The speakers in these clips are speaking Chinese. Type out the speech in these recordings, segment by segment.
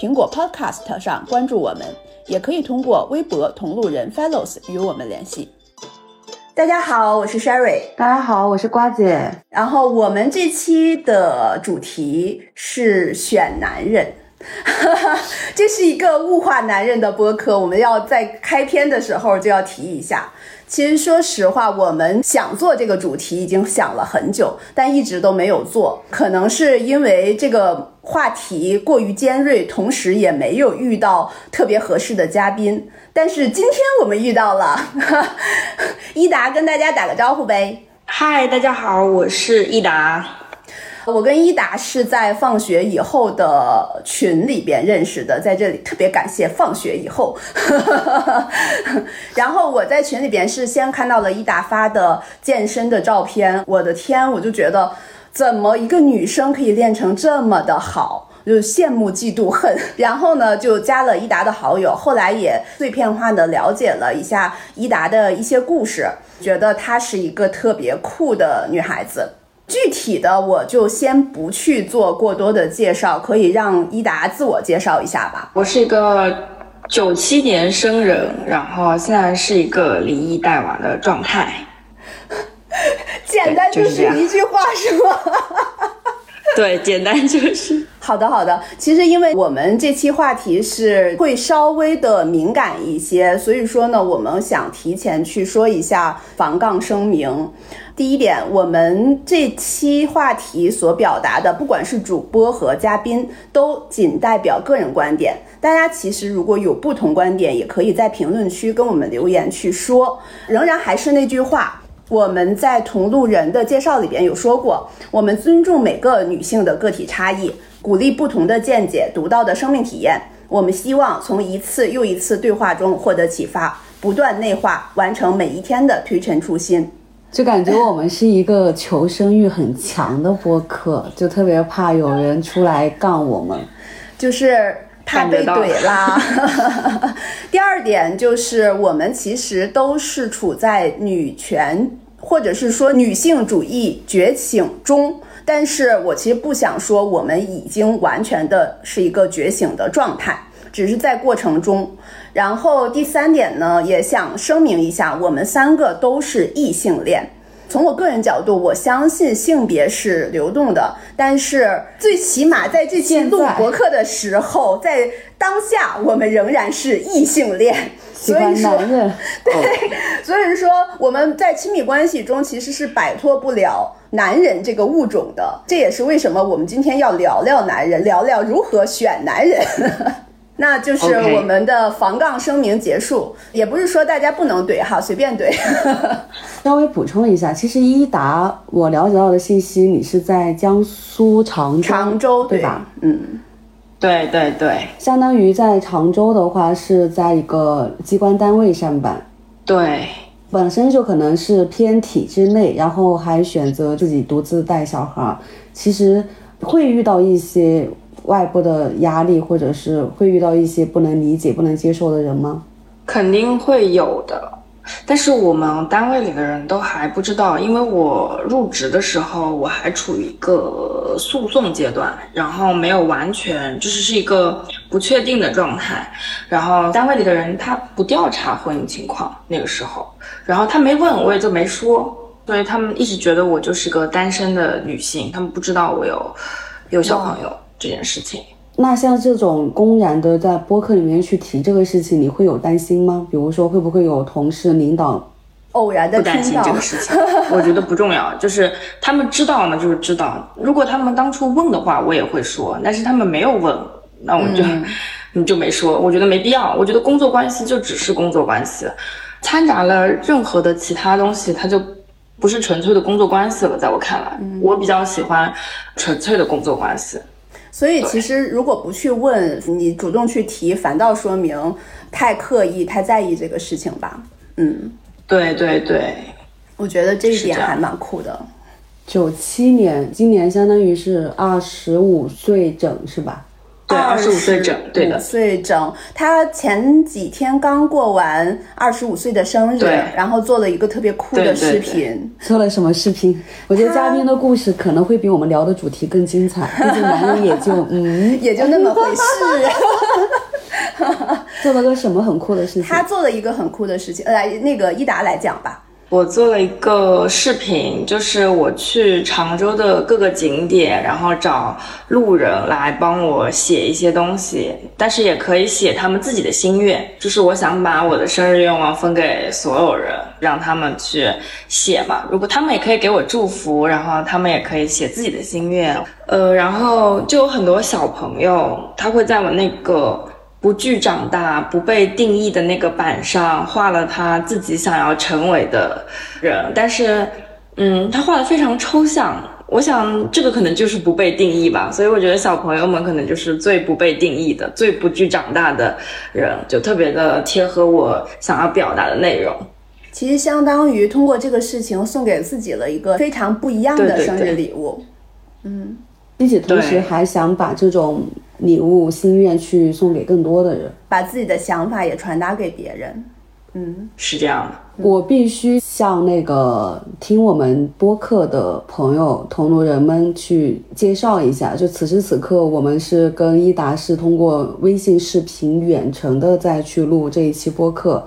苹果 Podcast 上关注我们，也可以通过微博“同路人 Fellows” 与我们联系。大家好，我是 Sherry。大家好，我是瓜姐。然后我们这期的主题是选男人。这是一个物化男人的播客，我们要在开篇的时候就要提一下。其实说实话，我们想做这个主题已经想了很久，但一直都没有做。可能是因为这个话题过于尖锐，同时也没有遇到特别合适的嘉宾。但是今天我们遇到了，一达跟大家打个招呼呗。嗨，大家好，我是一达。我跟伊达是在放学以后的群里边认识的，在这里特别感谢放学以后。然后我在群里边是先看到了伊达发的健身的照片，我的天，我就觉得怎么一个女生可以练成这么的好，就羡慕嫉妒恨。然后呢，就加了伊达的好友，后来也碎片化的了解了一下伊达的一些故事，觉得她是一个特别酷的女孩子。具体的我就先不去做过多的介绍，可以让伊达自我介绍一下吧。我是一个九七年生人，然后现在是一个离异带娃的状态。简单就是一句话，是吗？对，简单就是好的，好的。其实因为我们这期话题是会稍微的敏感一些，所以说呢，我们想提前去说一下防杠声明。第一点，我们这期话题所表达的，不管是主播和嘉宾，都仅代表个人观点。大家其实如果有不同观点，也可以在评论区跟我们留言去说。仍然还是那句话，我们在同路人的介绍里边有说过，我们尊重每个女性的个体差异，鼓励不同的见解、独到的生命体验。我们希望从一次又一次对话中获得启发，不断内化，完成每一天的推陈出新。就感觉我们是一个求生欲很强的播客，就特别怕有人出来杠我们，就是怕被怼啦。第二点就是我们其实都是处在女权或者是说女性主义觉醒中，但是我其实不想说我们已经完全的是一个觉醒的状态，只是在过程中。然后第三点呢，也想声明一下，我们三个都是异性恋。从我个人角度，我相信性别是流动的，但是最起码在这期录博客的时候，在当下，我们仍然是异性恋。喜欢男人，对，所以说我们在亲密关系中其实是摆脱不了男人这个物种的。这也是为什么我们今天要聊聊男人，聊聊如何选男人。那就是我们的防杠声明结束，也不是说大家不能怼哈，随便怼。稍微补充一下，其实一达我了解到的信息，你是在江苏常州，常州对吧？嗯，对对对，相当于在常州的话是在一个机关单位上班。对，本身就可能是偏体制内，然后还选择自己独自带小孩，其实会遇到一些。外部的压力，或者是会遇到一些不能理解、不能接受的人吗？肯定会有的，但是我们单位里的人都还不知道，因为我入职的时候我还处于一个诉讼阶段，然后没有完全就是是一个不确定的状态。然后单位里的人他不调查婚姻情况，那个时候，然后他没问我也就没说，所以他们一直觉得我就是个单身的女性，他们不知道我有有小朋友。这件事情，那像这种公然的在播客里面去提这个事情，你会有担心吗？比如说，会不会有同事、领导偶然的不担心这个事情？我觉得不重要，就是他们知道呢，就是知道。如果他们当初问的话，我也会说。但是他们没有问，那我就 你就没说。我觉得没必要。我觉得工作关系就只是工作关系，掺杂了任何的其他东西，它就不是纯粹的工作关系了。在我看来，我比较喜欢纯粹的工作关系。所以其实如果不去问，你主动去提，反倒说明太刻意、太在意这个事情吧。嗯，对对对，我觉得这一点还蛮酷的。九七年，今年相当于是二十五岁整，是吧？对25岁整对的岁整。他前几天刚过完二十五岁的生日，对然后做了一个特别酷的对对视对频。做了什么视频？我觉得嘉宾的故事可能会比我们聊的主题更精彩，毕竟男人也就嗯，也就那么回事。做了个什么很酷的事情。他做了一个很酷的事情，来，那个伊达来讲吧。我做了一个视频，就是我去常州的各个景点，然后找路人来帮我写一些东西，但是也可以写他们自己的心愿。就是我想把我的生日愿望分给所有人，让他们去写嘛。如果他们也可以给我祝福，然后他们也可以写自己的心愿。呃，然后就有很多小朋友，他会在我那个。不惧长大、不被定义的那个板上画了他自己想要成为的人，但是，嗯，他画的非常抽象。我想这个可能就是不被定义吧，所以我觉得小朋友们可能就是最不被定义的、最不惧长大的人，就特别的贴合我想要表达的内容。其实相当于通过这个事情送给自己了一个非常不一样的生日对礼物。嗯，并且同时还想把这种礼物、心愿去送给更多的人。把自己的想法也传达给别人。嗯，是这样的，我必须向那个听我们播客的朋友、同路人们去介绍一下，就此时此刻，我们是跟伊达是通过微信视频远程的再去录这一期播客，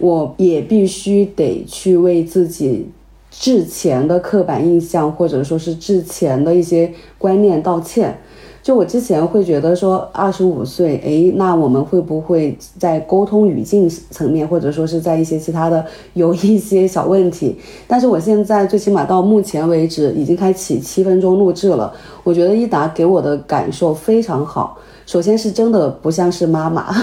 我也必须得去为自己之前的刻板印象，或者说是之前的一些观念道歉。就我之前会觉得说，二十五岁，诶，那我们会不会在沟通语境层面，或者说是在一些其他的有一些小问题？但是我现在最起码到目前为止已经开启七分钟录制了，我觉得一达给我的感受非常好。首先是真的不像是妈妈，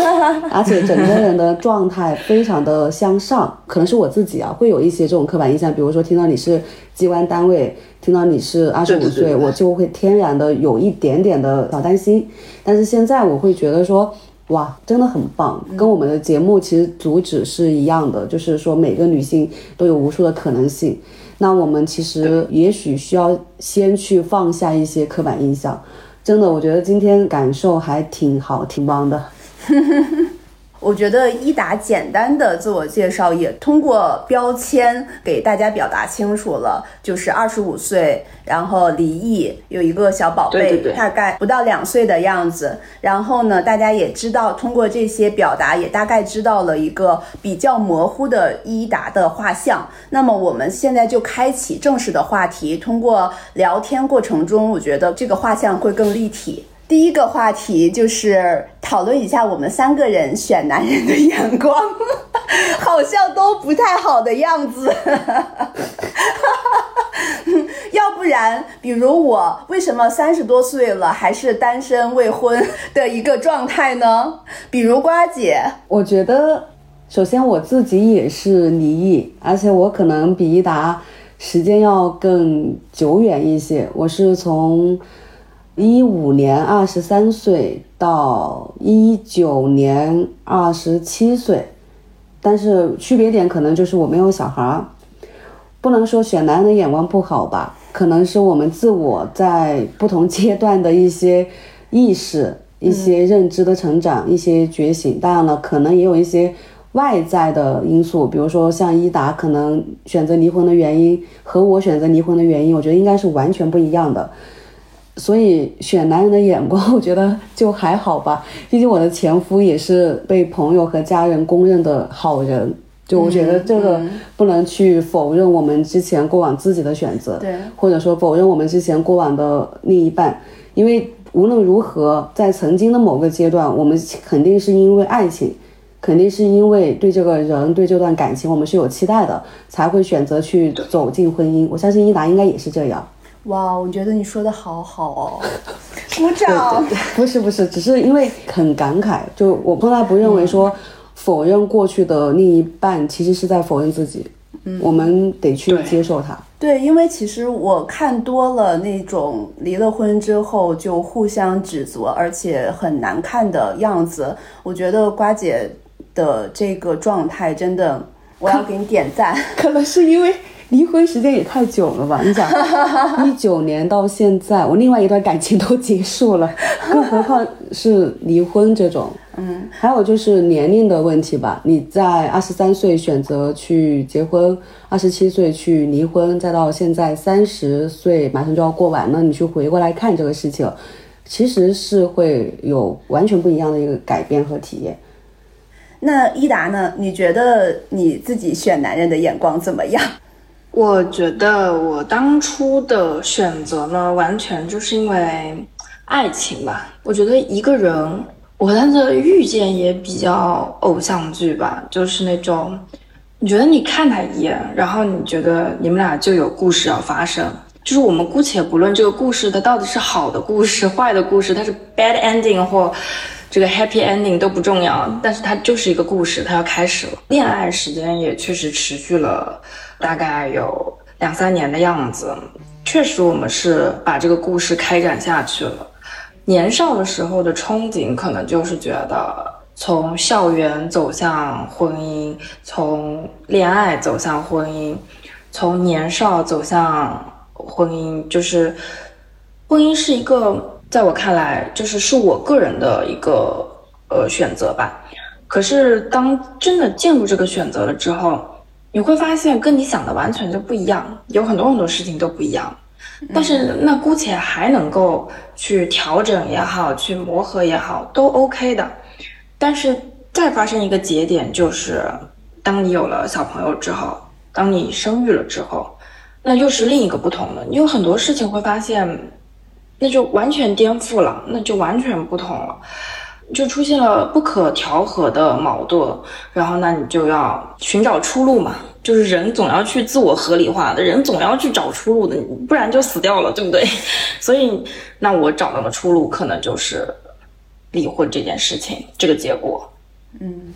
而且整个人的状态非常的向上。可能是我自己啊，会有一些这种刻板印象，比如说听到你是机关单位，听到你是二十五岁，我就会天然的有一点点的小担心。但是现在我会觉得说，哇，真的很棒，跟我们的节目其实主旨是一样的，就是说每个女性都有无数的可能性。那我们其实也许需要先去放下一些刻板印象。真的，我觉得今天感受还挺好，挺棒的。我觉得伊达简单的自我介绍也通过标签给大家表达清楚了，就是二十五岁，然后离异，有一个小宝贝，对对对大概不到两岁的样子。然后呢，大家也知道，通过这些表达，也大概知道了一个比较模糊的伊达的画像。那么我们现在就开启正式的话题，通过聊天过程中，我觉得这个画像会更立体。第一个话题就是讨论一下我们三个人选男人的眼光，好像都不太好的样子。要不然，比如我为什么三十多岁了还是单身未婚的一个状态呢？比如瓜姐，我觉得，首先我自己也是离异，而且我可能比一达时间要更久远一些。我是从一五年二十三岁到一九年二十七岁，但是区别点可能就是我没有小孩儿。不能说选男人的眼光不好吧，可能是我们自我在不同阶段的一些意识、一些认知的成长、一些觉醒。当然了，可能也有一些外在的因素，比如说像伊达可能选择离婚的原因和我选择离婚的原因，我觉得应该是完全不一样的。所以选男人的眼光，我觉得就还好吧。毕竟我的前夫也是被朋友和家人公认的好人。就我觉得这个不能去否认我们之前过往自己的选择，对，或者说否认我们之前过往的另一半，因为无论如何，在曾经的某个阶段，我们肯定是因为爱情，肯定是因为对这个人、对这段感情，我们是有期待的，才会选择去走进婚姻。我相信伊达应该也是这样。哇，我觉得你说的好好哦，鼓掌。不是不是，只是因为很感慨，就我从来不认为说否认过去的另一半，其实是在否认自己。嗯我们得去接受他。对，因为其实我看多了那种离了婚之后就互相指责，而且很难看的样子。我觉得瓜姐的这个状态真的，我要给你点赞。可能是因为离婚时间也太久了吧？你想，一九年到现在，我另外一段感情都结束了，更何况是离婚这种。嗯，还有就是年龄的问题吧。你在二十三岁选择去结婚，二十七岁去离婚，再到现在三十岁马上就要过完了，你去回过来看这个事情，其实是会有完全不一样的一个改变和体验。那伊达呢？你觉得你自己选男人的眼光怎么样？我觉得我当初的选择呢，完全就是因为爱情吧。我觉得一个人，我和他的遇见也比较偶像剧吧，就是那种，你觉得你看他一眼，然后你觉得你们俩就有故事要发生。就是我们姑且不论这个故事它到底是好的故事、坏的故事，它是 bad ending 或这个 happy ending 都不重要，但是它就是一个故事，它要开始了。恋爱时间也确实持续了大概有两三年的样子，确实我们是把这个故事开展下去了。年少的时候的憧憬，可能就是觉得从校园走向婚姻，从恋爱走向婚姻，从年少走向婚姻，就是婚姻是一个，在我看来，就是是我个人的一个呃选择吧。可是当真的进入这个选择了之后，你会发现跟你想的完全就不一样，有很多很多事情都不一样。但是那姑且还能够去调整也好，去磨合也好，都 OK 的。但是再发生一个节点，就是当你有了小朋友之后，当你生育了之后，那又是另一个不同的。你有很多事情会发现，那就完全颠覆了，那就完全不同了。就出现了不可调和的矛盾，然后那你就要寻找出路嘛，就是人总要去自我合理化的，人总要去找出路的，不然就死掉了，对不对？所以，那我找到的出路可能就是离婚这件事情，这个结果。嗯，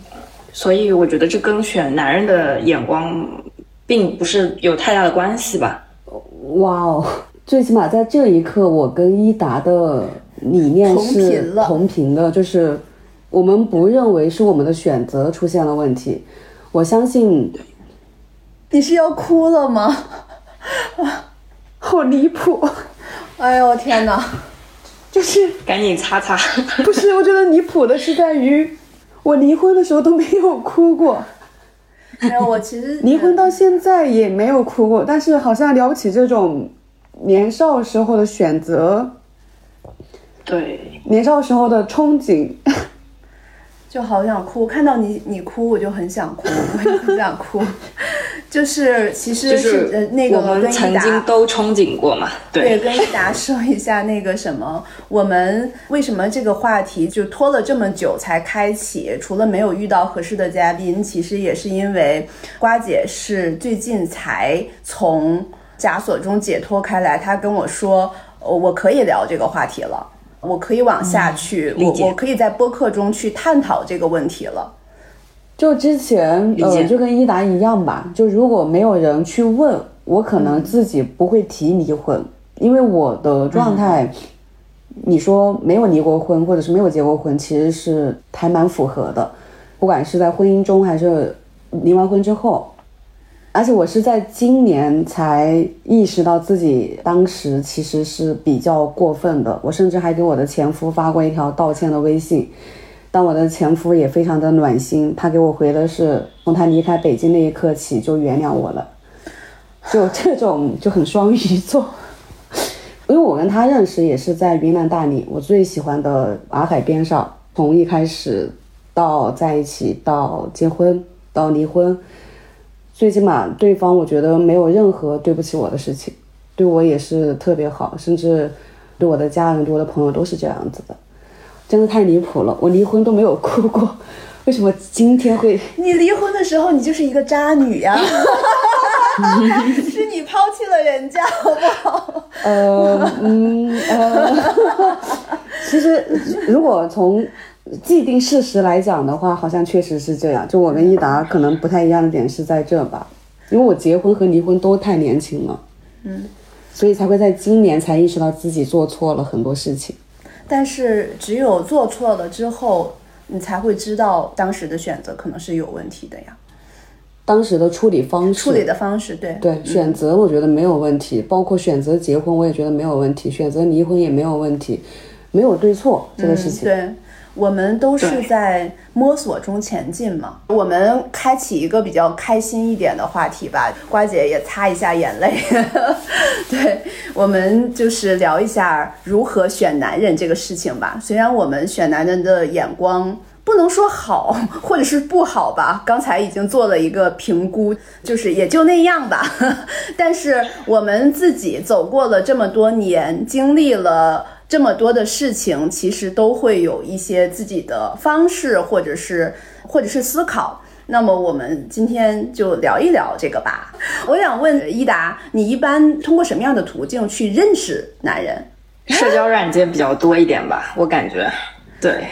所以我觉得这跟选男人的眼光并不是有太大的关系吧。哇哦，最起码在这一刻，我跟伊达的理念是同频的，就是我们不认为是我们的选择出现了问题。我相信，你是要哭了吗？好离谱，哎呦天哪！就是 赶紧擦擦。不是？我觉得离谱的是在于，我离婚的时候都没有哭过，没有，我其实离婚到现在也没有哭过，但是好像聊起这种年少时候的选择，对，年少时候的憧憬，就好想哭，看到你你哭我就很想哭，我也很想哭。就是其实就是呃那个我们曾经都憧憬过嘛。对，跟伊达说一下那个什么，我们为什么这个话题就拖了这么久才开启？除了没有遇到合适的嘉宾，其实也是因为瓜姐是最近才从枷锁中解脱开来。他跟我说，呃我可以聊这个话题了，我可以往下去，我我可以在播客中去探讨这个问题了。就之前呃，就跟伊达一样吧，就如果没有人去问，我可能自己不会提离婚，因为我的状态，你说没有离过婚或者是没有结过婚，其实是还蛮符合的，不管是在婚姻中还是离完婚之后。而且我是在今年才意识到自己当时其实是比较过分的，我甚至还给我的前夫发过一条道歉的微信。但我的前夫也非常的暖心，他给我回的是从他离开北京那一刻起就原谅我了，就这种就很双鱼座。因为我跟他认识也是在云南大理，我最喜欢的洱海边上，从一开始到在一起，到结婚，到离婚，最起码对方我觉得没有任何对不起我的事情，对我也是特别好，甚至对我的家人、对我的朋友都是这样子的。真的太离谱了，我离婚都没有哭过，为什么今天会？你离婚的时候，你就是一个渣女呀 是你抛弃了人家，好不好？呃嗯呃，其实如果从既定事实来讲的话，好像确实是这样。就我跟益达可能不太一样的点是在这吧。因为我结婚和离婚都太年轻了，嗯，所以才会在今年才意识到自己做错了很多事情。但是只有做错了之后，你才会知道当时的选择可能是有问题的呀。当时的处理方式，处理的方式，对对，选择我觉得没有问题，包括选择结婚，我也觉得没有问题，选择离婚也没有问题，没有对错这个事情。对，我们都是在摸索中前进嘛。我们开启一个比较开心一点的话题吧，瓜姐也擦一下眼泪。对，我们就是聊一下如何选男人这个事情吧。虽然我们选男人的眼光。不能说好 或者是不好吧，刚才已经做了一个评估，就是也就那样吧。但是我们自己走过了这么多年，经历了这么多的事情，其实都会有一些自己的方式，或者是或者是思考。那么我们今天就聊一聊这个吧。我想问伊达，你一般通过什么样的途径去认识男人？社交软件比较多一点吧，我感觉，对。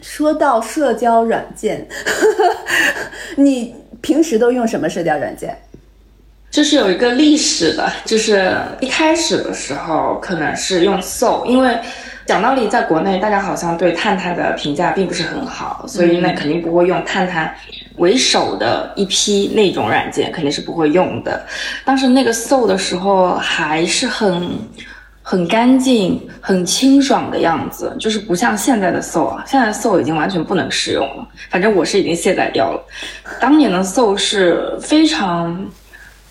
说到社交软件，你平时都用什么社交软件？这是有一个历史的，就是一开始的时候可能是用 Soul，因为讲道理，在国内大家好像对探探的评价并不是很好，所以那肯定不会用探探为首的一批那种软件，肯定是不会用的。当时那个 Soul 的时候还是很。很干净、很清爽的样子，就是不像现在的 Soul 啊，现在 Soul 已经完全不能使用了。反正我是已经卸载掉了。当年的 Soul 是非常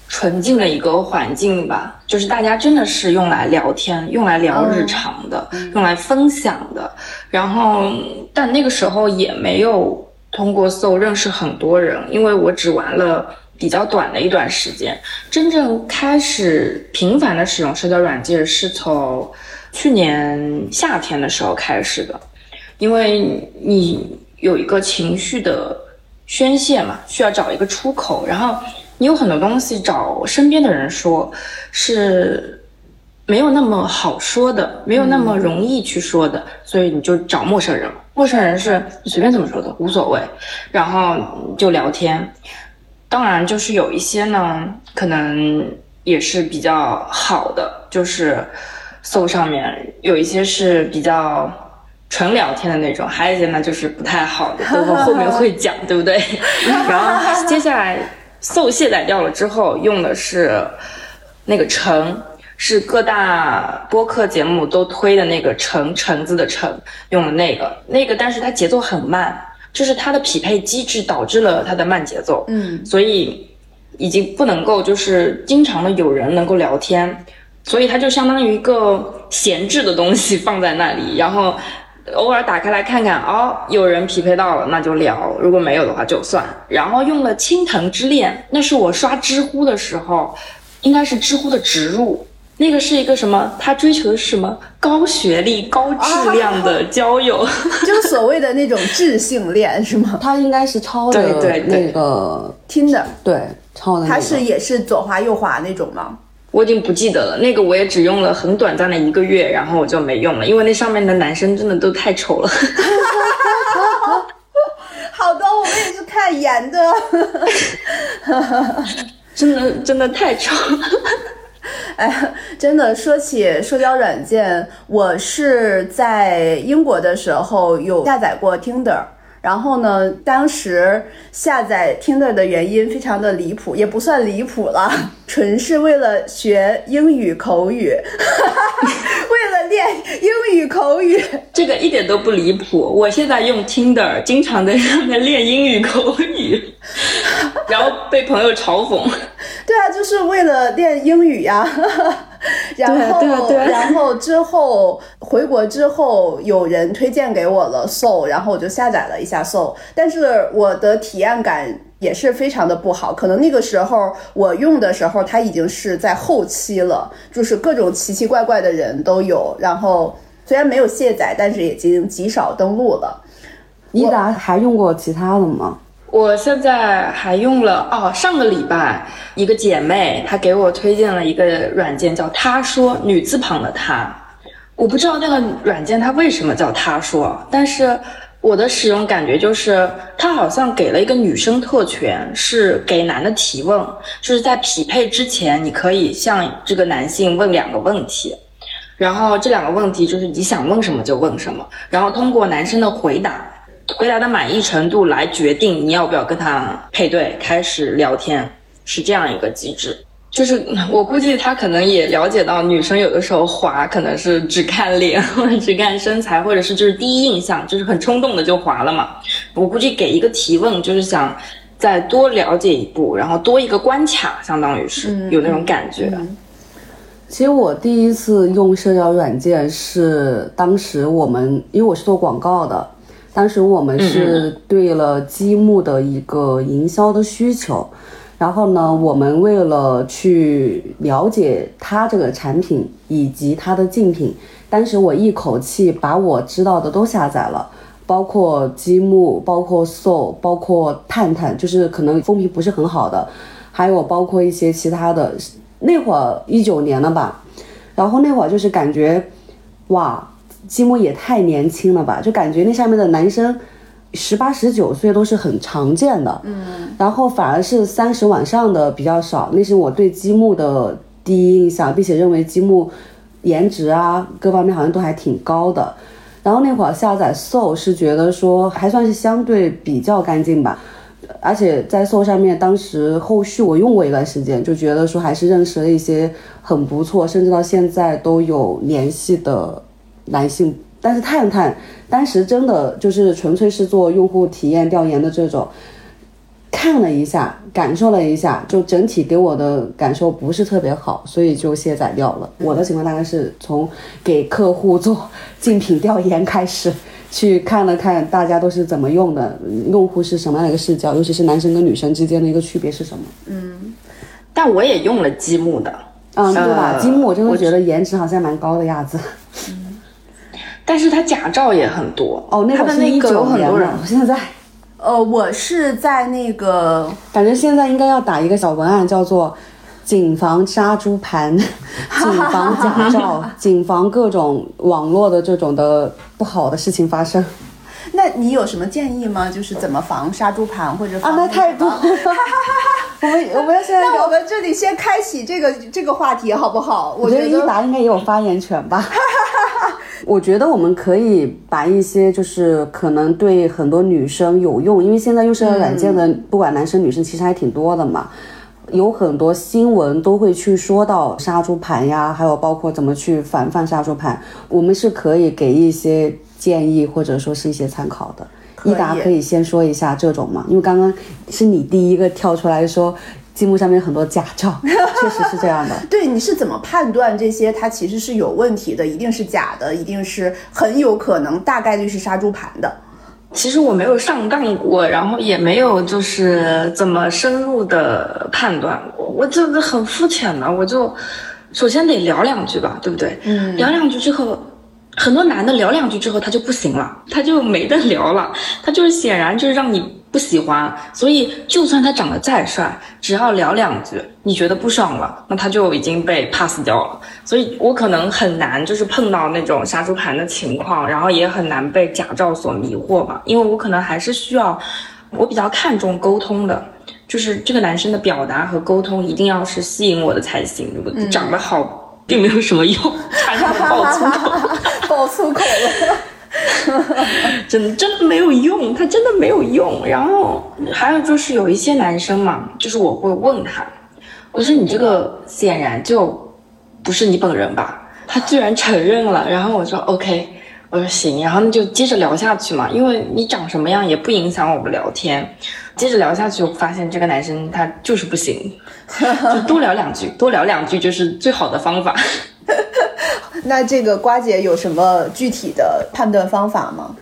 纯净的一个环境吧，就是大家真的是用来聊天、用来聊日常的、用来分享的。然后，但那个时候也没有通过 Soul 认识很多人，因为我只玩了。比较短的一段时间，真正开始频繁的使用社交软件是从去年夏天的时候开始的，因为你有一个情绪的宣泄嘛，需要找一个出口，然后你有很多东西找身边的人说，是没有那么好说的，没有那么容易去说的，所以你就找陌生人，陌生人是随便怎么说的无所谓，然后就聊天。当然，就是有一些呢，可能也是比较好的，就是搜上面有一些是比较纯聊天的那种，还有一些呢就是不太好的，等会后面会讲，对不对？然后接下来搜卸载掉了之后，用的是那个橙，是各大播客节目都推的那个橙橙子的橙，用的那个那个，但是它节奏很慢。就是它的匹配机制导致了它的慢节奏，嗯，所以已经不能够就是经常的有人能够聊天，所以它就相当于一个闲置的东西放在那里，然后偶尔打开来看看，哦，有人匹配到了那就聊，如果没有的话就算。然后用了青藤之恋，那是我刷知乎的时候，应该是知乎的植入。那个是一个什么？他追求的是什么？高学历、高质量的交友，就所谓的那种智性恋，是吗？他应该是抄的那个听的，对，抄的。他是也是左滑右滑那种吗？我已经不记得了。那个我也只用了很短暂的一个月，然后我就没用了，因为那上面的男生真的都太丑了。好的，我们也是看颜的。真的真的太丑了。哎，真的说起社交软件，我是在英国的时候有下载过 Tinder。然后呢，当时下载 Tinder 的原因非常的离谱，也不算离谱了，纯是为了学英语口语，为了练英语口语。这个一点都不离谱。我现在用 Tinder，经常在上面练英语口语，然后被朋友嘲讽。对啊，就是为了练英语呀。然后，然后之后回国之后，有人推荐给我了 Soul，然后我就下载了一下 Soul，但是我的体验感也是非常的不好。可能那个时候我用的时候，它已经是在后期了，就是各种奇奇怪怪的人都有。然后虽然没有卸载，但是已经极少登录了。你咋还用过其他的吗？我现在还用了哦，上个礼拜一个姐妹她给我推荐了一个软件，叫她说女字旁的她，我不知道那个软件它为什么叫她说，但是我的使用感觉就是，它好像给了一个女生特权，是给男的提问，就是在匹配之前，你可以向这个男性问两个问题，然后这两个问题就是你想问什么就问什么，然后通过男生的回答，回答的满意程度来决定你要不要跟他配对，开始聊天，是这样一个机制。就是我估计他可能也了解到，女生有的时候滑可能是只看脸或者只看身材，或者是就是第一印象就是很冲动的就滑了嘛。我估计给一个提问，就是想再多了解一步，然后多一个关卡，相当于是有那种感觉。其实我第一次用社交软件是当时我们，因为我是做广告的，当时我们是对了积木的一个营销的需求。然后呢，我们为了去了解它这个产品以及它的竞品，当时我一口气把我知道的都下载了，包括积木，包括 Soul，包括探探，就是可能风评不是很好的，还有包括一些其他的。那会儿一九年了吧，然后那会儿就是感觉，哇，积木也太年轻了吧，就感觉那上面的男生。十八十九岁都是很常见的，嗯，然后反而是三十往上的比较少，那是我对积木的第一印象，并且认为积木颜值啊各方面好像都还挺高的。然后那会儿下载 Soul 是觉得说还算是相对比较干净吧，而且在 Soul 上面，当时后续我用过一段时间，就觉得说还是认识了一些很不错，甚至到现在都有联系的男性。但是探探当时真的就是纯粹是做用户体验调研的这种，看了一下，感受了一下，就整体给我的感受不是特别好，所以就卸载掉了。我的情况大概是从给客户做竞品调研开始，去看了看大家都是怎么用的，用户是什么样的一个视角，尤其是男生跟女生之间的一个区别是什么。嗯，但我也用了积木的，嗯，对吧？积木我真的觉得颜值好像蛮高的样子。但是他假照也很多哦，那个那个有很多人。现在，呃，我是在那个，感觉现在应该要打一个小文案，叫做“谨防杀猪盘，谨防假照，谨防各种网络的这种的不好的事情发生”。那你有什么建议吗？就是怎么防杀猪盘或者啊？那太多。我们我们要现在，那我们这里先开启这个这个话题好不好？我觉得一达应该也有发言权吧。我觉得我们可以把一些就是可能对很多女生有用，因为现在用社交软件的不管男生女生其实还挺多的嘛，有很多新闻都会去说到杀猪盘呀，还有包括怎么去防范杀猪盘，我们是可以给一些建议或者说是一些参考的。一达可以先说一下这种嘛？因为刚刚是你第一个跳出来说。积木上面很多假照，确实是这样的。对，你是怎么判断这些它其实是有问题的，一定是假的，一定是很有可能大概率是杀猪盘的？其实我没有上当过，然后也没有就是怎么深入的判断过，我这个很肤浅的，我就首先得聊两句吧，对不对？嗯。聊两句之后，很多男的聊两句之后他就不行了，他就没得聊了，他就是显然就是让你。不喜欢，所以就算他长得再帅，只要聊两句，你觉得不爽了，那他就已经被 pass 掉了。所以我可能很难就是碰到那种杀猪盘的情况，然后也很难被假照所迷惑吧，因为我可能还是需要，我比较看重沟通的，就是这个男生的表达和沟通一定要是吸引我的才行。如果长得好，并没有什么用，差点爆粗口，爆粗口了。真的真的没有用，他真的没有用。然后还有就是有一些男生嘛，就是我会问他，我说你这个显然就不是你本人吧？他居然承认了。然后我说 OK，我说行，然后那就接着聊下去嘛，因为你长什么样也不影响我们聊天。接着聊下去，我发现这个男生他就是不行，就多聊两句，多聊两句就是最好的方法。那这个瓜姐有什么具体的判断方法吗？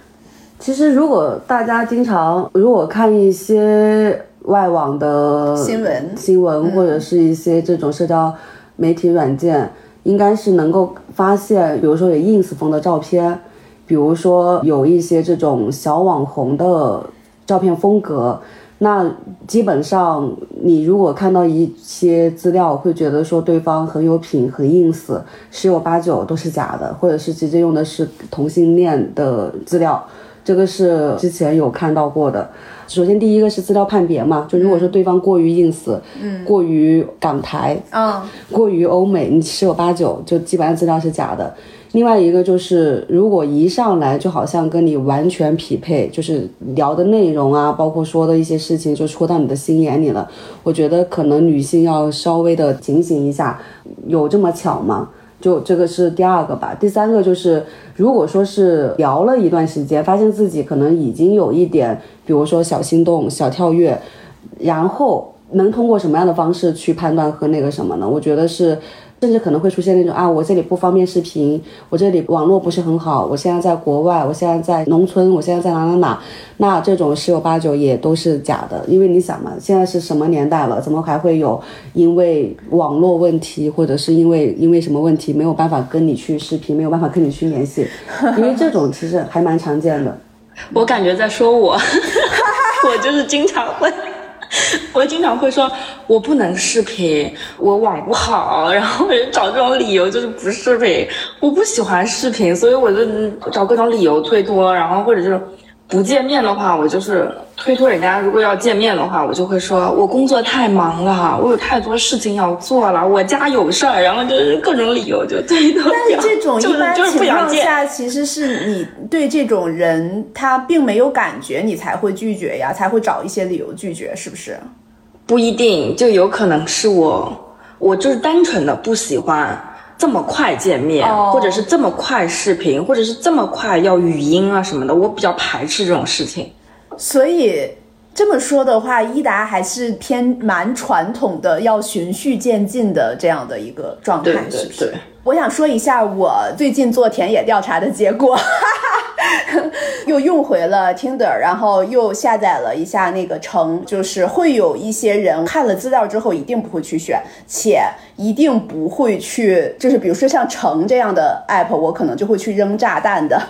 其实，如果大家经常如果看一些外网的新闻、新闻或者是一些这种社交媒体软件，应该是能够发现，比如说有 ins 风的照片，比如说有一些这种小网红的照片风格。那基本上，你如果看到一些资料，会觉得说对方很有品、很 ins，十有八九都是假的，或者是直接用的是同性恋的资料。这个是之前有看到过的。首先，第一个是资料判别嘛，就如果说对方过于 ins，嗯，过于港台，啊，过于欧美，你十有八九就基本上资料是假的。另外一个就是，如果一上来就好像跟你完全匹配，就是聊的内容啊，包括说的一些事情，就戳到你的心眼里了。我觉得可能女性要稍微的警醒一下，有这么巧吗？就这个是第二个吧。第三个就是，如果说是聊了一段时间，发现自己可能已经有一点，比如说小心动、小跳跃，然后能通过什么样的方式去判断和那个什么呢？我觉得是。甚至可能会出现那种啊，我这里不方便视频，我这里网络不是很好，我现在在国外，我现在在农村，我现在在哪哪哪，那这种十有八九也都是假的，因为你想嘛，现在是什么年代了，怎么还会有因为网络问题或者是因为因为什么问题没有办法跟你去视频，没有办法跟你去联系，因为这种其实还蛮常见的。我感觉在说我，我就是经常会。我经常会说，我不能视频，我网不好，然后找这种理由就是不视频，我不喜欢视频，所以我就找各种理由推脱，然后或者就是。不见面的话，我就是推脱人家；如果要见面的话，我就会说我工作太忙了，我有太多事情要做了，我家有事儿，然后就是各种理由就推脱。但是这种一般情况下，其实是你对这种人他并没有感觉，你才会拒绝呀，才会找一些理由拒绝，是不是？不一定，就有可能是我，我就是单纯的不喜欢。这么快见面，或者是这么快视频，或者是这么快要语音啊什么的，我比较排斥这种事情。所以这么说的话，伊达还是偏蛮传统的，要循序渐进的这样的一个状态，是不是？我想说一下我最近做田野调查的结果。又用回了 Tinder，然后又下载了一下那个橙，就是会有一些人看了资料之后一定不会去选，且一定不会去，就是比如说像橙这样的 app，我可能就会去扔炸弹的。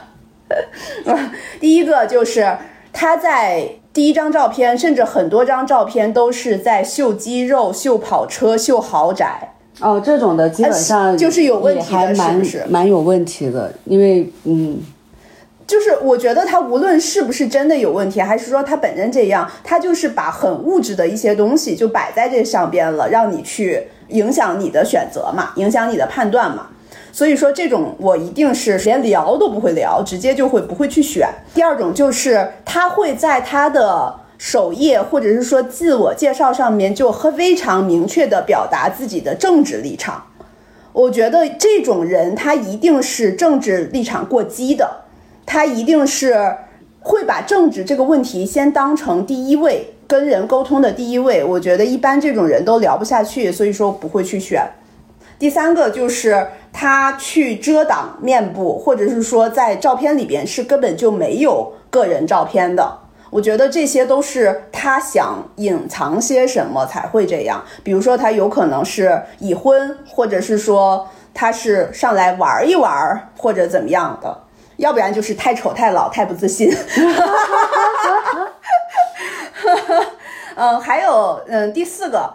第一个就是他在第一张照片，甚至很多张照片都是在秀肌肉、秀跑车、秀豪宅。哦，这种的基本上就是有问题的，是不是？蛮有问题的，因为嗯。就是我觉得他无论是不是真的有问题，还是说他本人这样，他就是把很物质的一些东西就摆在这上边了，让你去影响你的选择嘛，影响你的判断嘛。所以说这种我一定是连聊都不会聊，直接就会不会去选。第二种就是他会在他的首页或者是说自我介绍上面就非常明确的表达自己的政治立场。我觉得这种人他一定是政治立场过激的。他一定是会把政治这个问题先当成第一位，跟人沟通的第一位。我觉得一般这种人都聊不下去，所以说不会去选。第三个就是他去遮挡面部，或者是说在照片里边是根本就没有个人照片的。我觉得这些都是他想隐藏些什么才会这样。比如说他有可能是已婚，或者是说他是上来玩一玩，或者怎么样的。要不然就是太丑、太老、太不自信。嗯，还有，嗯，第四个，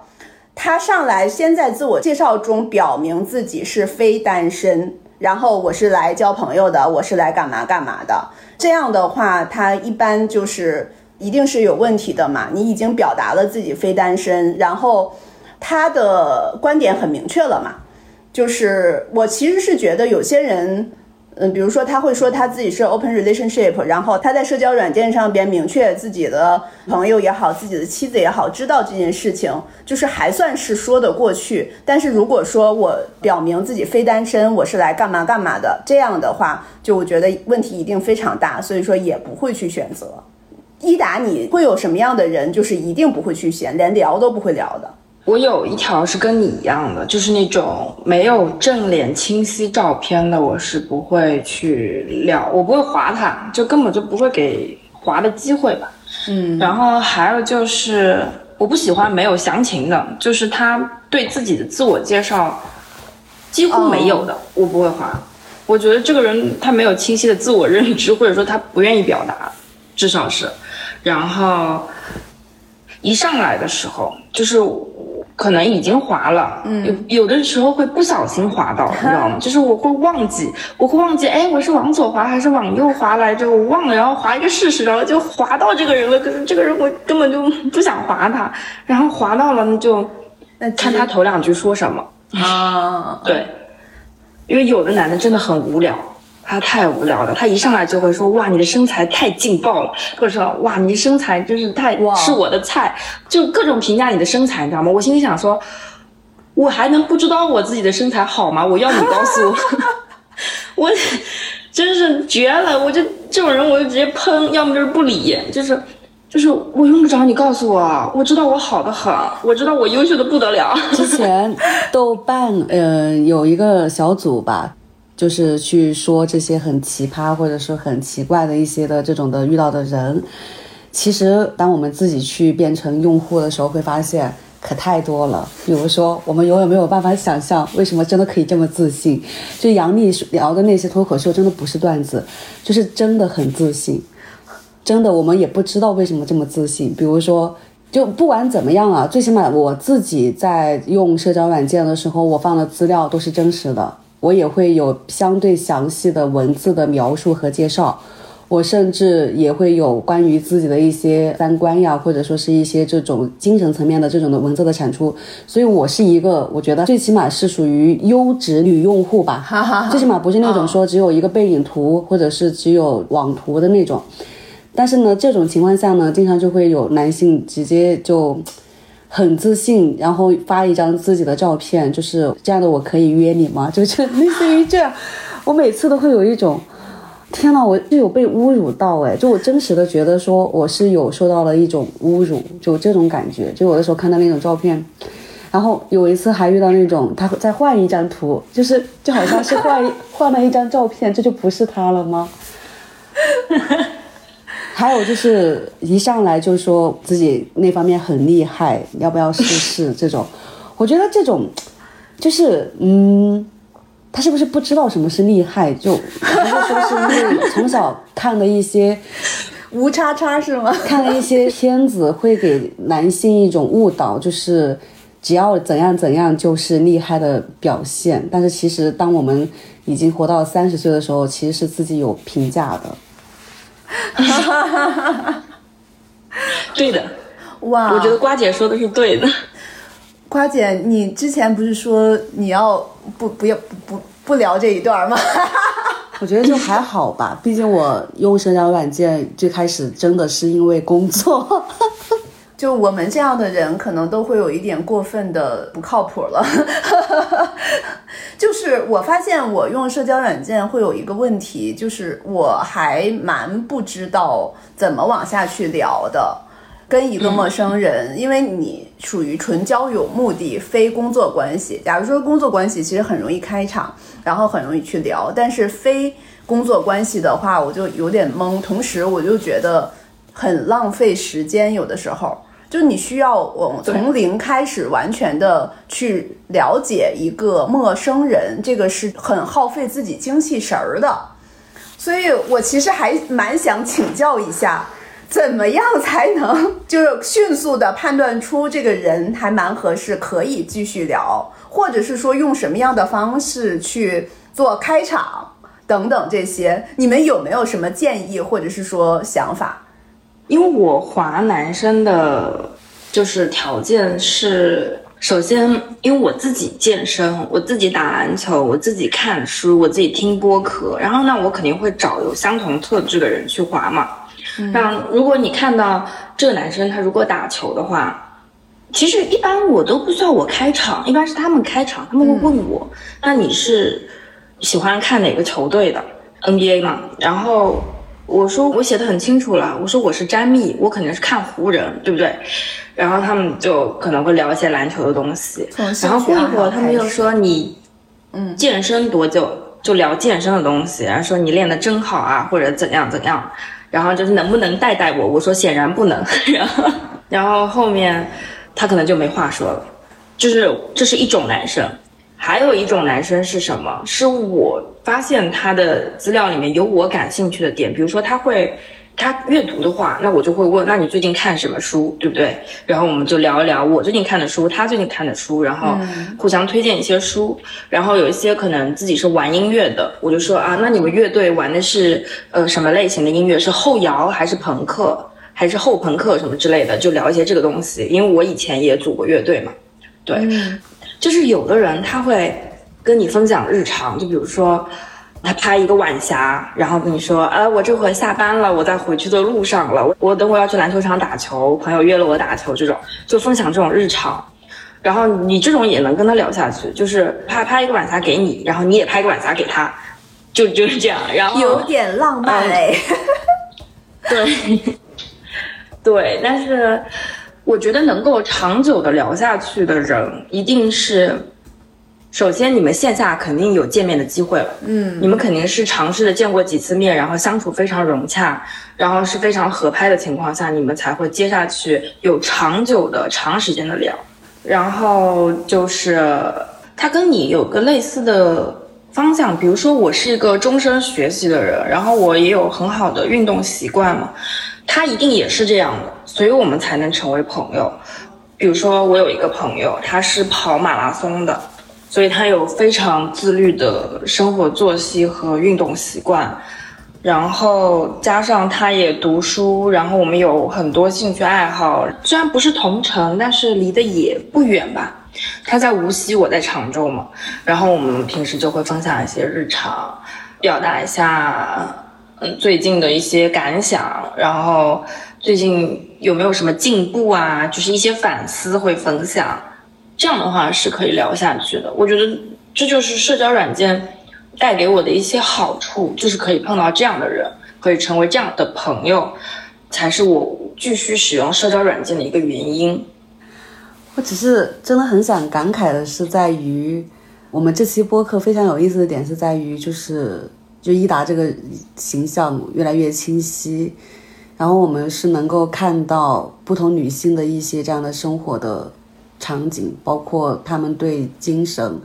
他上来先在自我介绍中表明自己是非单身，然后我是来交朋友的，我是来干嘛干嘛的。这样的话，他一般就是一定是有问题的嘛。你已经表达了自己非单身，然后他的观点很明确了嘛。就是我其实是觉得有些人。嗯，比如说他会说他自己是 open relationship，然后他在社交软件上边明确自己的朋友也好，自己的妻子也好，知道这件事情，就是还算是说得过去。但是如果说我表明自己非单身，我是来干嘛干嘛的，这样的话，就我觉得问题一定非常大，所以说也不会去选择。伊达，你会有什么样的人，就是一定不会去选，连聊都不会聊的？我有一条是跟你一样的，就是那种没有正脸清晰照片的，我是不会去聊，我不会划他，就根本就不会给划的机会吧。嗯，然后还有就是我不喜欢没有详情的，就是他对自己的自我介绍几乎没有的，我不会划。我觉得这个人他没有清晰的自我认知，或者说他不愿意表达，至少是。然后一上来的时候就是。可能已经滑了，嗯，有有的时候会不小心滑到，你知道吗？就是我会忘记，我会忘记，哎，我是往左滑还是往右滑来着？我忘了，然后滑一个试试，然后就滑到这个人了。可是这个人我根本就不想滑他，然后滑到了，那就看他头两句说什么啊？对，因为有的男的真的很无聊。他太无聊了，他一上来就会说：“哇，你的身材太劲爆了！”或者说：“哇，你的身材真是太是我的菜。”就各种评价你的身材，你知道吗？我心里想说：“我还能不知道我自己的身材好吗？我要你告诉我，我真是绝了！我就这种人，我就直接喷，要么就是不理，就是就是我用不着你告诉我，我知道我好的很，我知道我优秀的不得了。”之前豆瓣嗯有一个小组吧。就是去说这些很奇葩或者说很奇怪的一些的这种的遇到的人，其实当我们自己去变成用户的时候，会发现可太多了。比如说，我们永远没有办法想象为什么真的可以这么自信。就杨幂聊的那些脱口秀，真的不是段子，就是真的很自信。真的，我们也不知道为什么这么自信。比如说，就不管怎么样啊，最起码我自己在用社交软件的时候，我放的资料都是真实的。我也会有相对详细的文字的描述和介绍，我甚至也会有关于自己的一些三观呀，或者说是一些这种精神层面的这种的文字的产出。所以我是一个，我觉得最起码是属于优质女用户吧，最起码不是那种说只有一个背影图或者是只有网图的那种。但是呢，这种情况下呢，经常就会有男性直接就。很自信，然后发一张自己的照片，就是这样的。我可以约你吗？就是类似于这样，我每次都会有一种，天呐，我就有被侮辱到哎！就我真实的觉得说我是有受到了一种侮辱，就这种感觉。就有的时候看到那种照片，然后有一次还遇到那种他再换一张图，就是就好像是换 换了一张照片，这就不是他了吗？还有就是一上来就说自己那方面很厉害，要不要试试这种？我觉得这种就是嗯，他是不是不知道什么是厉害？就还是说是因为从小看的一些无叉叉是吗？看了一些片子会给男性一种误导，就是只要怎样怎样就是厉害的表现。但是其实当我们已经活到三十岁的时候，其实是自己有评价的。哈哈哈哈哈！对的，哇，我觉得瓜姐说的是对的。瓜姐，你之前不是说你要不不要不不聊这一段吗？我觉得就还好吧，毕竟我用社交软件最开始真的是因为工作。就我们这样的人，可能都会有一点过分的不靠谱了。就是我发现我用社交软件会有一个问题，就是我还蛮不知道怎么往下去聊的，跟一个陌生人，因为你属于纯交友目的，非工作关系。假如说工作关系，其实很容易开场，然后很容易去聊，但是非工作关系的话，我就有点懵，同时我就觉得很浪费时间，有的时候。就你需要我从零开始，完全的去了解一个陌生人，这个是很耗费自己精气神儿的。所以我其实还蛮想请教一下，怎么样才能就是迅速的判断出这个人还蛮合适，可以继续聊，或者是说用什么样的方式去做开场等等这些，你们有没有什么建议或者是说想法？因为我滑男生的，就是条件是，首先因为我自己健身，我自己打篮球，我自己看书，我自己听播客，然后那我肯定会找有相同特质的人去滑嘛。那如果你看到这个男生他如果打球的话，其实一般我都不需要我开场，一般是他们开场，他们会问我，那你是喜欢看哪个球队的 NBA 嘛？然后。我说我写的很清楚了，我说我是詹密，我肯定是看湖人，对不对？然后他们就可能会聊一些篮球的东西，然后过一会儿他们又说你，嗯，健身多久？就聊健身的东西，然后说你练的真好啊，或者怎样怎样，然后就是能不能带带我？我说显然不能，然后然后后面他可能就没话说了，就是这是一种男生。还有一种男生是什么？是我发现他的资料里面有我感兴趣的点，比如说他会他阅读的话，那我就会问，那你最近看什么书，对不对？然后我们就聊一聊我最近看的书，他最近看的书，然后互相推荐一些书。然后有一些可能自己是玩音乐的，我就说啊，那你们乐队玩的是呃什么类型的音乐？是后摇还是朋克，还是后朋克什么之类的？就聊一些这个东西，因为我以前也组过乐队嘛。对，就是有的人他会跟你分享日常，就比如说。他拍一个晚霞，然后跟你说，呃，我这会下班了，我在回去的路上了，我我等会要去篮球场打球，朋友约了我打球，这种就分享这种日常，然后你这种也能跟他聊下去，就是拍拍一个晚霞给你，然后你也拍个晚霞给他，就就是这样，然后有点浪漫哎，对，对，但是我觉得能够长久的聊下去的人，一定是。首先，你们线下肯定有见面的机会了，嗯，你们肯定是尝试着见过几次面，然后相处非常融洽，然后是非常合拍的情况下，你们才会接下去有长久的、长时间的聊。然后就是他跟你有个类似的方向，比如说我是一个终身学习的人，然后我也有很好的运动习惯嘛，他一定也是这样的，所以我们才能成为朋友。比如说我有一个朋友，他是跑马拉松的。所以他有非常自律的生活作息和运动习惯，然后加上他也读书，然后我们有很多兴趣爱好。虽然不是同城，但是离得也不远吧。他在无锡，我在常州嘛。然后我们平时就会分享一些日常，表达一下嗯最近的一些感想，然后最近有没有什么进步啊？就是一些反思会分享。这样的话是可以聊下去的，我觉得这就是社交软件带给我的一些好处，就是可以碰到这样的人，可以成为这样的朋友，才是我继续使用社交软件的一个原因。我只是真的很想感慨的是，在于我们这期播客非常有意思的点是在于，就是就伊达这个形象越来越清晰，然后我们是能够看到不同女性的一些这样的生活的。场景包括她们对精神、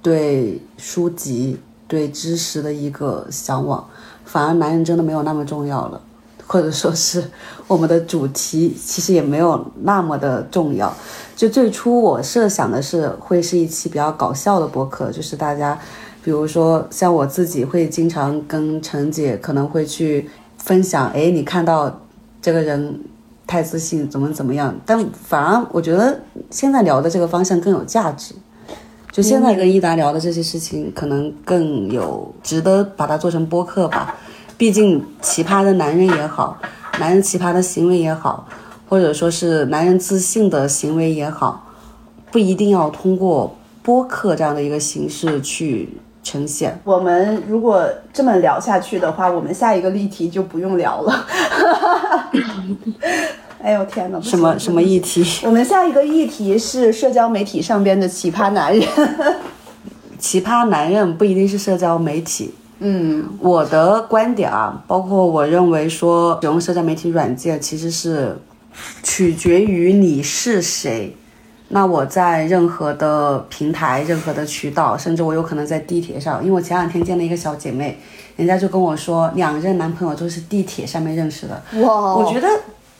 对书籍、对知识的一个向往，反而男人真的没有那么重要了，或者说是 我们的主题其实也没有那么的重要。就最初我设想的是会是一期比较搞笑的博客，就是大家，比如说像我自己会经常跟陈姐可能会去分享，哎，你看到这个人。太自信，怎么怎么样？但反而我觉得现在聊的这个方向更有价值。就现在跟伊达聊的这些事情，可能更有值得把它做成播客吧。毕竟奇葩的男人也好，男人奇葩的行为也好，或者说是男人自信的行为也好，不一定要通过播客这样的一个形式去呈现。我们如果这么聊下去的话，我们下一个例题就不用聊了。哎呦天哪！什么什么议题？我们下一个议题是社交媒体上边的奇葩男人。奇葩男人不一定是社交媒体。嗯，我的观点啊，包括我认为说使用社交媒体软件其实是取决于你是谁。那我在任何的平台、任何的渠道，甚至我有可能在地铁上，因为我前两天见了一个小姐妹，人家就跟我说，两任男朋友都是地铁上面认识的。哇，我觉得。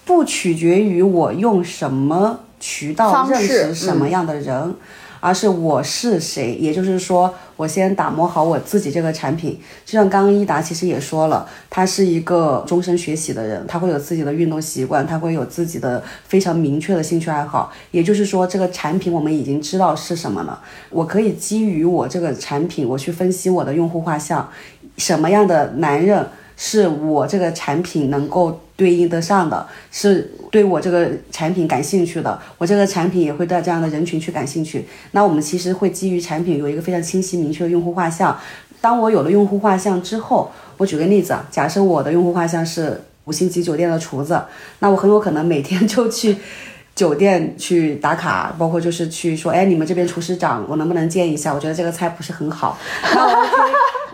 不取决于我用什么渠道认识什么样的人，而是我是谁。也就是说，我先打磨好我自己这个产品。就像刚刚一达其实也说了，他是一个终身学习的人，他会有自己的运动习惯，他会有自己的非常明确的兴趣爱好。也就是说，这个产品我们已经知道是什么了。我可以基于我这个产品，我去分析我的用户画像，什么样的男人。是我这个产品能够对应得上的，是对我这个产品感兴趣的，我这个产品也会带这样的人群去感兴趣。那我们其实会基于产品有一个非常清晰明确的用户画像。当我有了用户画像之后，我举个例子，假设我的用户画像是五星级酒店的厨子，那我很有可能每天就去酒店去打卡，包括就是去说，哎，你们这边厨师长，我能不能见一下？我觉得这个菜不是很好，然后。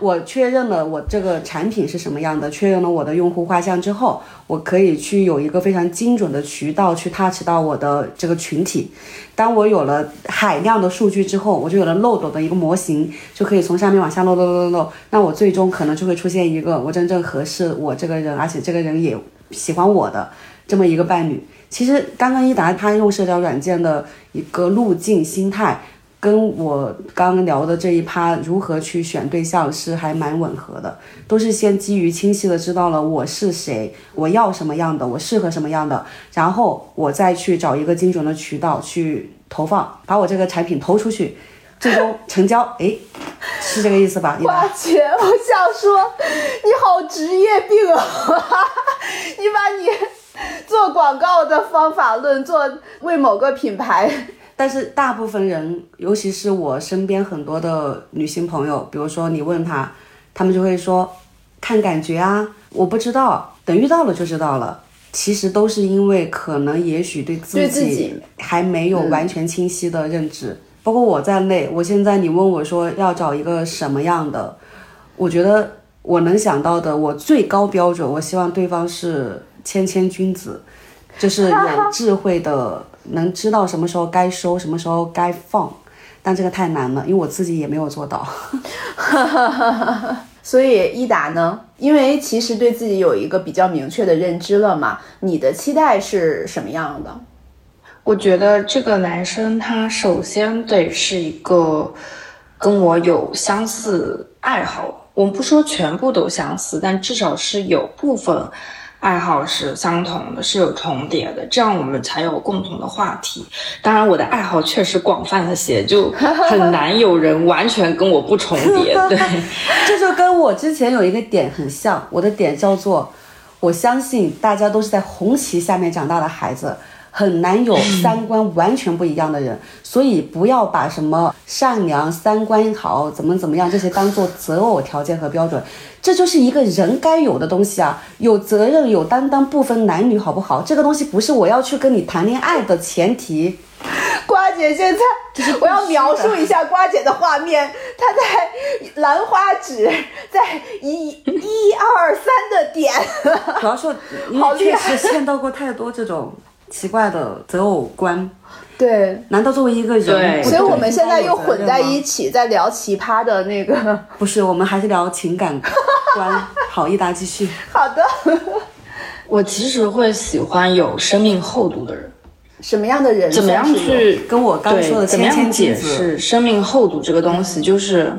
我确认了我这个产品是什么样的，确认了我的用户画像之后，我可以去有一个非常精准的渠道去 touch 到我的这个群体。当我有了海量的数据之后，我就有了漏斗的一个模型，就可以从上面往下漏漏漏漏漏。那我最终可能就会出现一个我真正合适我这个人，而且这个人也喜欢我的这么一个伴侣。其实刚刚一达他用社交软件的一个路径心态。跟我刚聊的这一趴如何去选对象是还蛮吻合的，都是先基于清晰的知道了我是谁，我要什么样的，我适合什么样的，然后我再去找一个精准的渠道去投放，把我这个产品投出去，最终成交。哎，是这个意思吧？花姐，我想说，你好职业病啊！你把你做广告的方法论做为某个品牌。但是大部分人，尤其是我身边很多的女性朋友，比如说你问她，她们就会说看感觉啊，我不知道，等遇到了就知道了。其实都是因为可能也许对自己还没有完全清晰的认知，包括我在内。我现在你问我说要找一个什么样的，我觉得我能想到的，我最高标准，我希望对方是谦谦君子，就是有智慧的。能知道什么时候该收，什么时候该放，但这个太难了，因为我自己也没有做到。所以一达呢，因为其实对自己有一个比较明确的认知了嘛，你的期待是什么样的？我觉得这个男生他首先得是一个跟我有相似爱好，我们不说全部都相似，但至少是有部分。爱好是相同的，是有重叠的，这样我们才有共同的话题。当然，我的爱好确实广泛了些，就很难有人完全跟我不重叠。对，这就跟我之前有一个点很像，我的点叫做，我相信大家都是在红旗下面长大的孩子。很难有三观完全不一样的人，所以不要把什么善良、三观好、怎么怎么样这些当做择偶条件和标准，这就是一个人该有的东西啊，有责任、有担当，不分男女，好不好？这个东西不是我要去跟你谈恋爱的前提。瓜姐现在，我要描述一下瓜姐的画面，她在兰花指在一一二三的点，主要是因为确实见到过太多这种。奇怪的择偶观，对，难道作为一个人，所以我们现在又混在一起在聊奇葩的那个？不是，我们还是聊情感观。好，一达继续。好的，我其实会喜欢有生命厚度的人。什么样的人？怎么样去跟我刚说的怎么样解释生命厚度这个东西？就是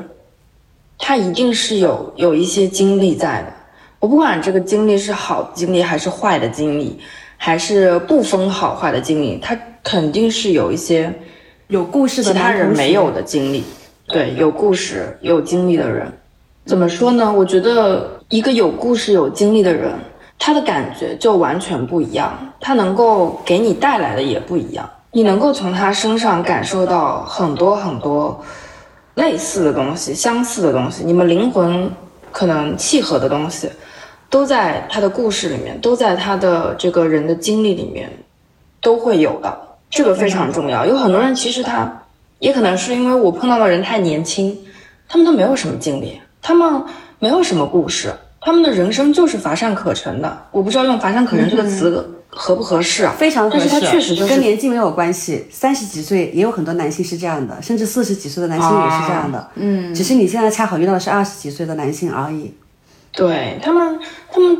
他一定是有有一些经历在的。我不管这个经历是好经历还是坏的经历。还是不分好坏的经历，他肯定是有一些有故事的其他人没有的经历。对，有故事、有经历的人，怎么说呢？我觉得一个有故事、有经历的人，他的感觉就完全不一样，他能够给你带来的也不一样。你能够从他身上感受到很多很多类似的东西、相似的东西，你们灵魂可能契合的东西。都在他的故事里面，都在他的这个人的经历里面，都会有的。这个非常重要。有很多人其实他，也可能是因为我碰到的人太年轻，他们都没有什么经历，他们没有什么故事，他们的人生就是乏善可陈的。我不知道用乏善可陈这个词合不合适啊？非常合适。但是他确实就是跟年纪没有关系。三十几岁也有很多男性是这样的，甚至四十几岁的男性也是这样的。嗯，只是你现在恰好遇到的是二十几岁的男性而已。对他们，他们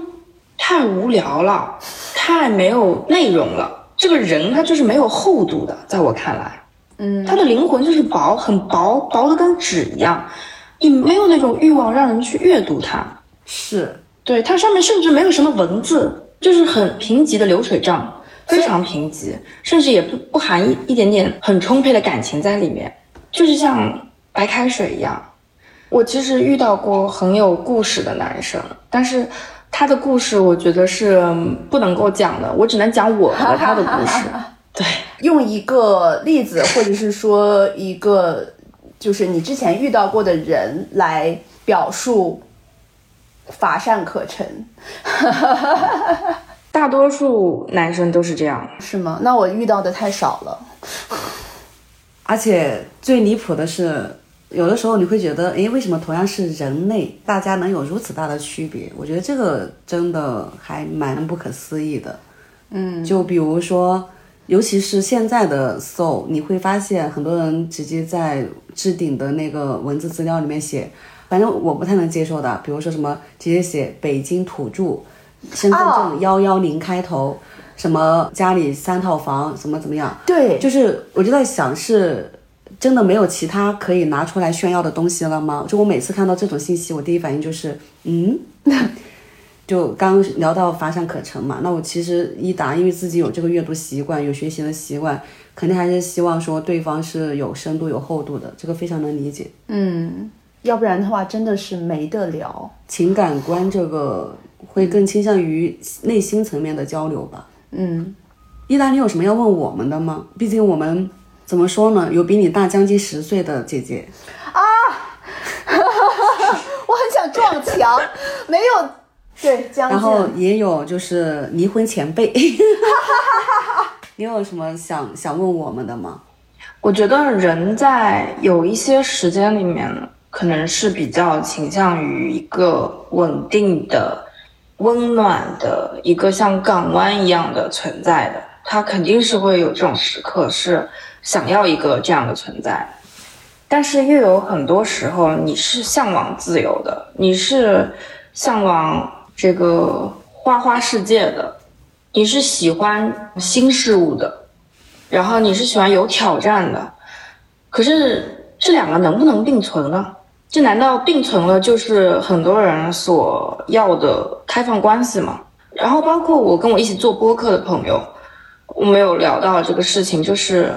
太无聊了，太没有内容了。这个人他就是没有厚度的，在我看来，嗯，他的灵魂就是薄，很薄，薄的跟纸一样，你没有那种欲望让人去阅读它。是，对，它上面甚至没有什么文字，就是很贫瘠的流水账，非常贫瘠，甚至也不不含一一点点很充沛的感情在里面，就是像白开水一样。我其实遇到过很有故事的男生，但是他的故事我觉得是不能够讲的，我只能讲我和他的故事。对，用一个例子，或者是说一个，就是你之前遇到过的人来表述，乏善可陈。大多数男生都是这样，是吗？那我遇到的太少了。而且最离谱的是。有的时候你会觉得，诶，为什么同样是人类，大家能有如此大的区别？我觉得这个真的还蛮不可思议的。嗯，就比如说，尤其是现在的 Soul，你会发现很多人直接在置顶的那个文字资料里面写，反正我不太能接受的，比如说什么直接写北京土著，身份证幺幺零开头，什么家里三套房，怎么怎么样，对，就是我就在想是。真的没有其他可以拿出来炫耀的东西了吗？就我每次看到这种信息，我第一反应就是，嗯，就刚聊到乏善可陈嘛。那我其实一达，因为自己有这个阅读习惯，有学习的习惯，肯定还是希望说对方是有深度、有厚度的，这个非常能理解。嗯，要不然的话真的是没得聊。情感观这个会更倾向于内心层面的交流吧。嗯，一达，你有什么要问我们的吗？毕竟我们。怎么说呢？有比你大将近十岁的姐姐啊！我很想撞墙，没有对，然后也有就是离婚前辈。你有什么想想问我们的吗？我觉得人在有一些时间里面，可能是比较倾向于一个稳定的、温暖的一个像港湾一样的存在的。他肯定是会有这种时刻是。想要一个这样的存在，但是又有很多时候你是向往自由的，你是向往这个花花世界的，你是喜欢新事物的，然后你是喜欢有挑战的。可是这两个能不能并存呢？这难道并存了就是很多人所要的开放关系吗？然后包括我跟我一起做播客的朋友，我们有聊到这个事情，就是。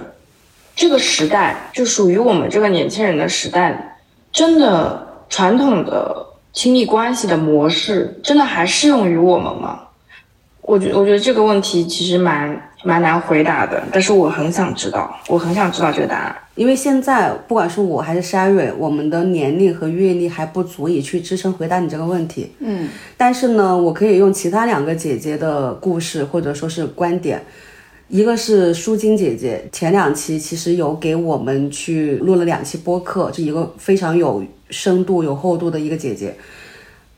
这个时代就属于我们这个年轻人的时代，真的传统的亲密关系的模式，真的还适用于我们吗？我觉我觉得这个问题其实蛮蛮难回答的，但是我很想知道，我很想知道这个答案，因为现在不管是我还是 Sherry，我们的年龄和阅历还不足以去支撑回答你这个问题。嗯，但是呢，我可以用其他两个姐姐的故事或者说是观点。一个是舒晶姐姐，前两期其实有给我们去录了两期播客，是一个非常有深度、有厚度的一个姐姐。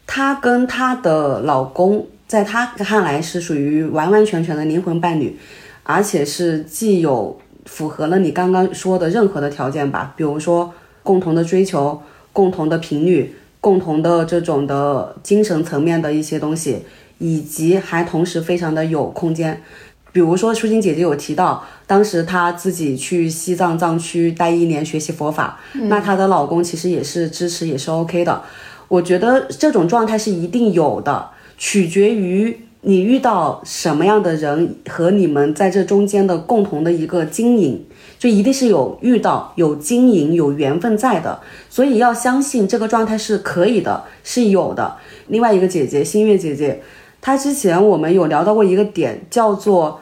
她跟她的老公，在她看来是属于完完全全的灵魂伴侣，而且是既有符合了你刚刚说的任何的条件吧，比如说共同的追求、共同的频率、共同的这种的精神层面的一些东西，以及还同时非常的有空间。比如说，舒心姐姐有提到，当时她自己去西藏藏区待一年学习佛法，那她的老公其实也是支持，也是 OK 的。我觉得这种状态是一定有的，取决于你遇到什么样的人和你们在这中间的共同的一个经营，就一定是有遇到有经营有缘分在的，所以要相信这个状态是可以的，是有的。另外一个姐姐心月姐姐，她之前我们有聊到过一个点，叫做。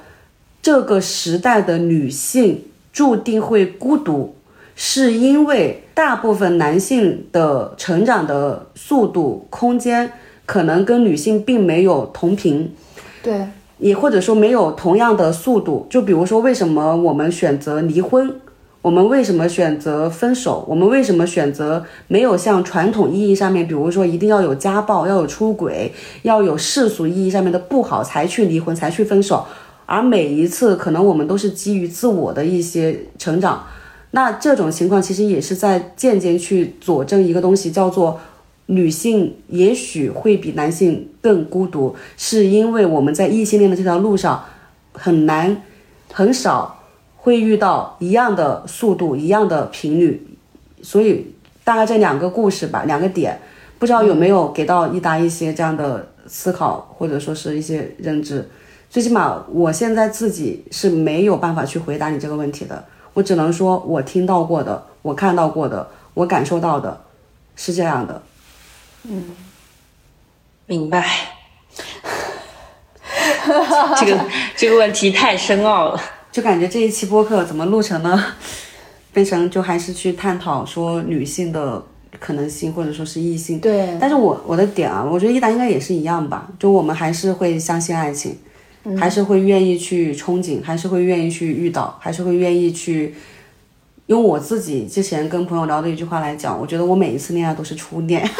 这个时代的女性注定会孤独，是因为大部分男性的成长的速度、空间可能跟女性并没有同频，对，也或者说没有同样的速度。就比如说，为什么我们选择离婚？我们为什么选择分手？我们为什么选择没有像传统意义上面，比如说一定要有家暴、要有出轨、要有世俗意义上面的不好才去离婚、才去分手？而每一次，可能我们都是基于自我的一些成长，那这种情况其实也是在渐渐去佐证一个东西，叫做女性也许会比男性更孤独，是因为我们在异性恋的这条路上很难、很少会遇到一样的速度、一样的频率，所以大概这两个故事吧，两个点，不知道有没有给到一达一些这样的思考，或者说是一些认知。最起码我现在自己是没有办法去回答你这个问题的，我只能说我听到过的，我看到过的，我感受到的，是这样的。嗯，明白。这个这个问题太深奥了，就感觉这一期播客怎么录成了，变成就还是去探讨说女性的可能性，或者说是异性。对。但是我我的点啊，我觉得一达应该也是一样吧，就我们还是会相信爱情。还是会愿意去憧憬，还是会愿意去遇到，还是会愿意去用我自己之前跟朋友聊的一句话来讲，我觉得我每一次恋爱都是初恋。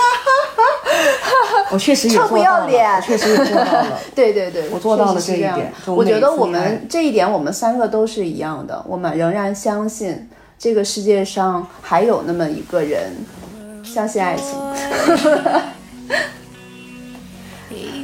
我确实也臭不要脸，确实也做到了。对对对，我做到了这一点。我觉得我们这一点，我们三个都是一样的。我们仍然相信这个世界上还有那么一个人，相信爱情。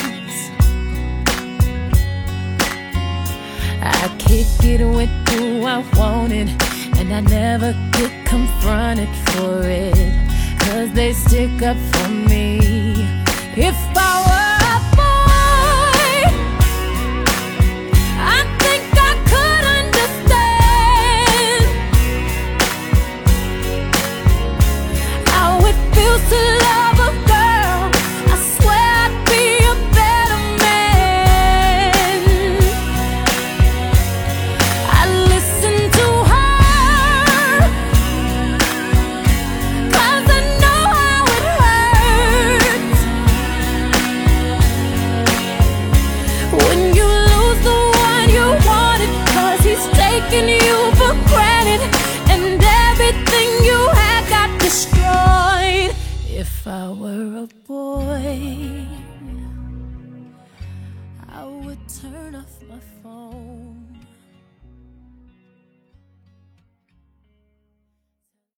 I kick it with who I wanted, and I never get confronted for it. Cause they stick up for me. If I were a boy, I think I could understand how it feels to a boy